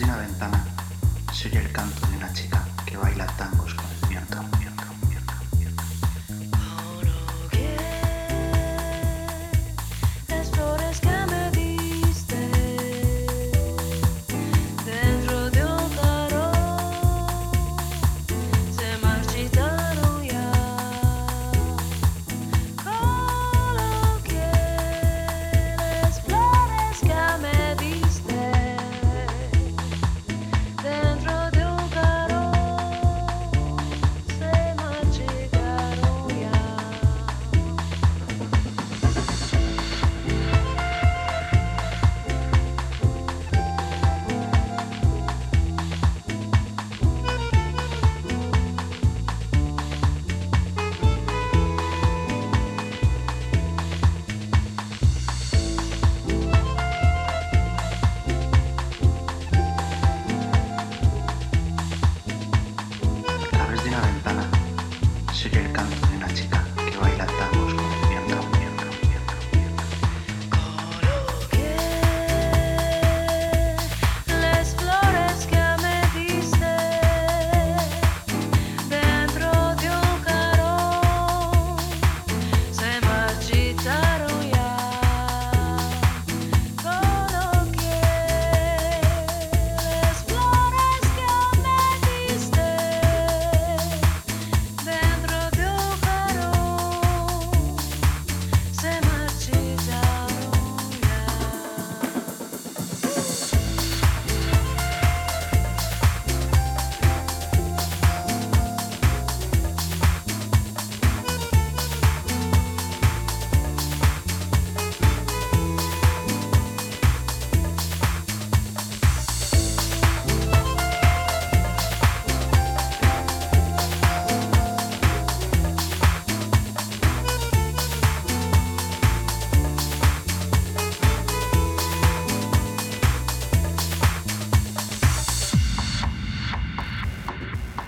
de una ventana se el canto de una chica que baila tangos con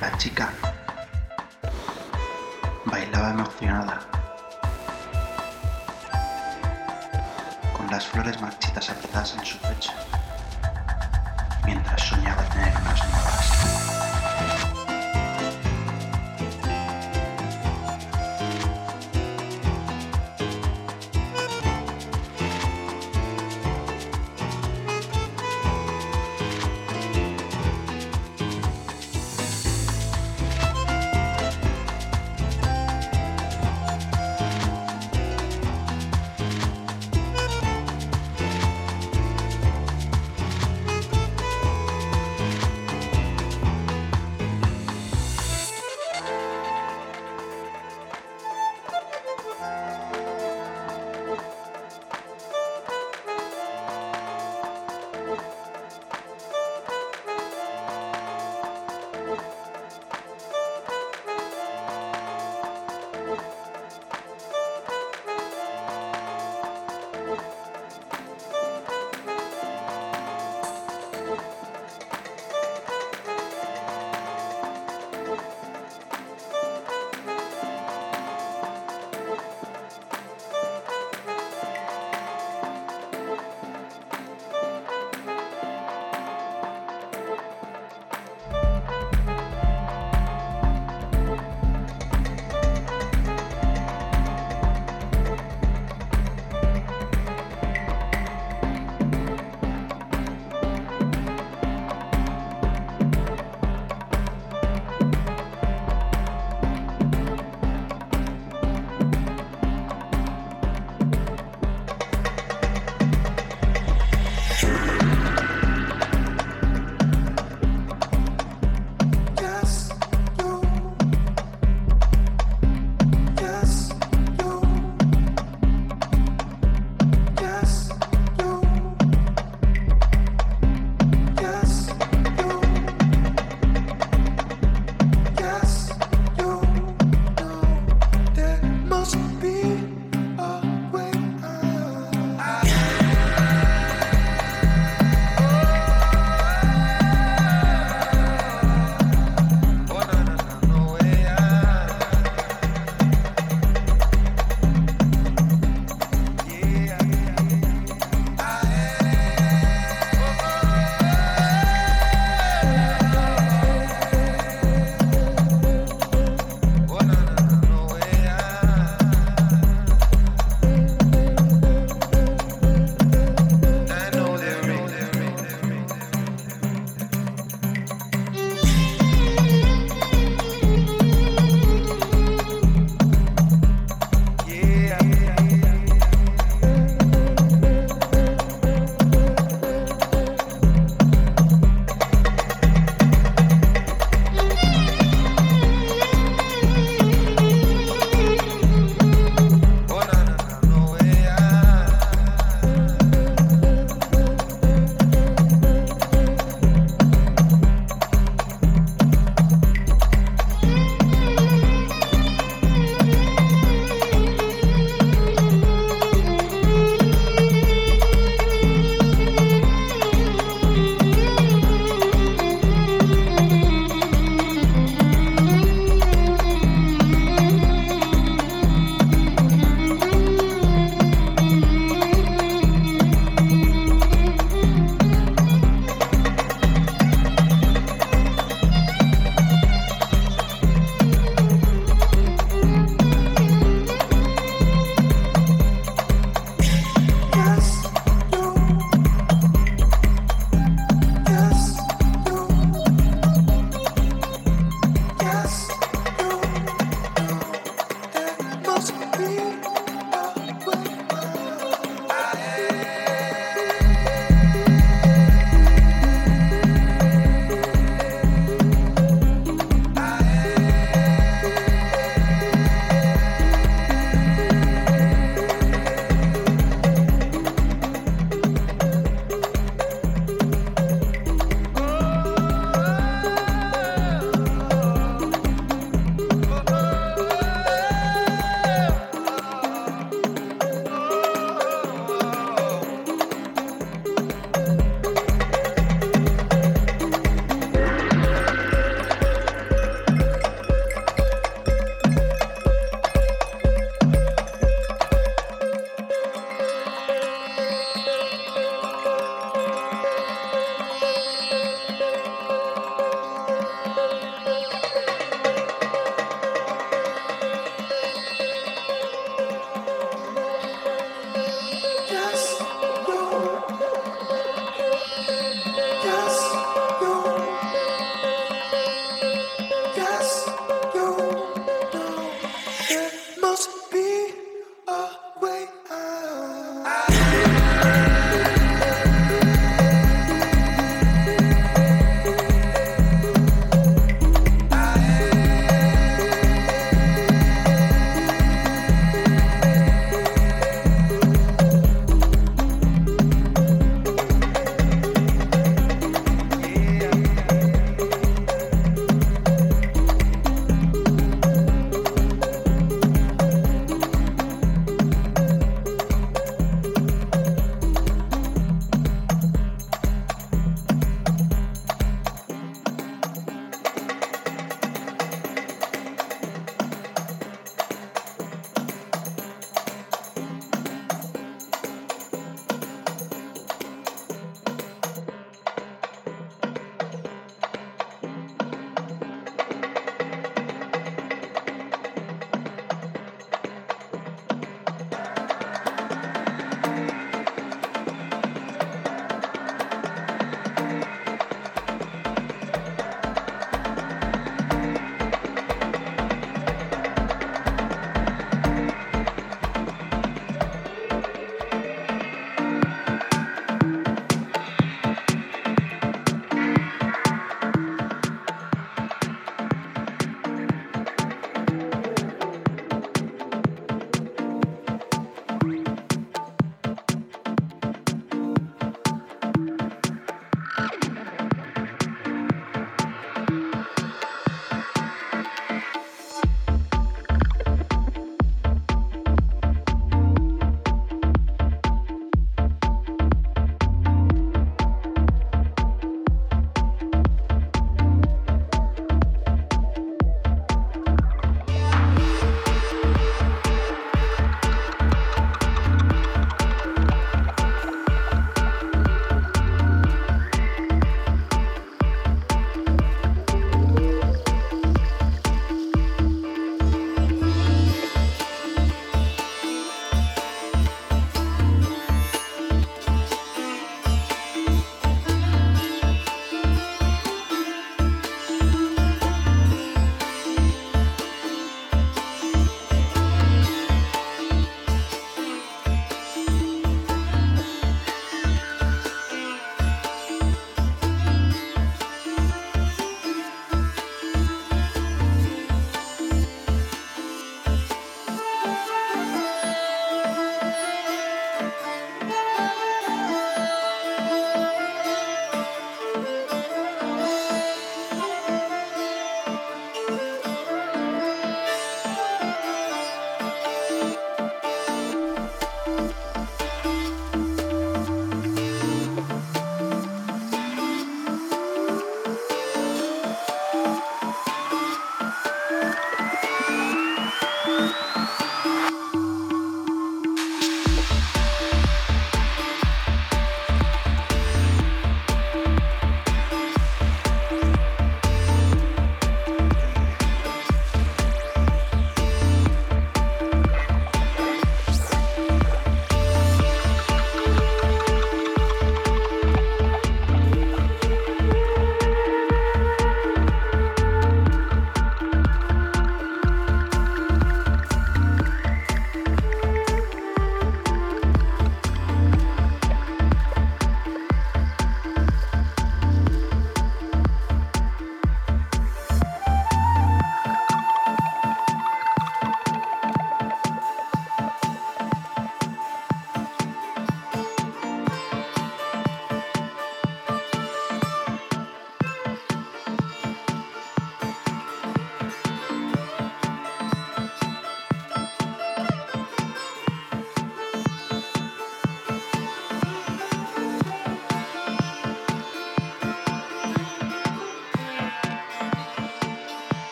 La chica bailaba emocionada, con las flores marchitas apretadas en su pecho, mientras soñaba tener unas manos.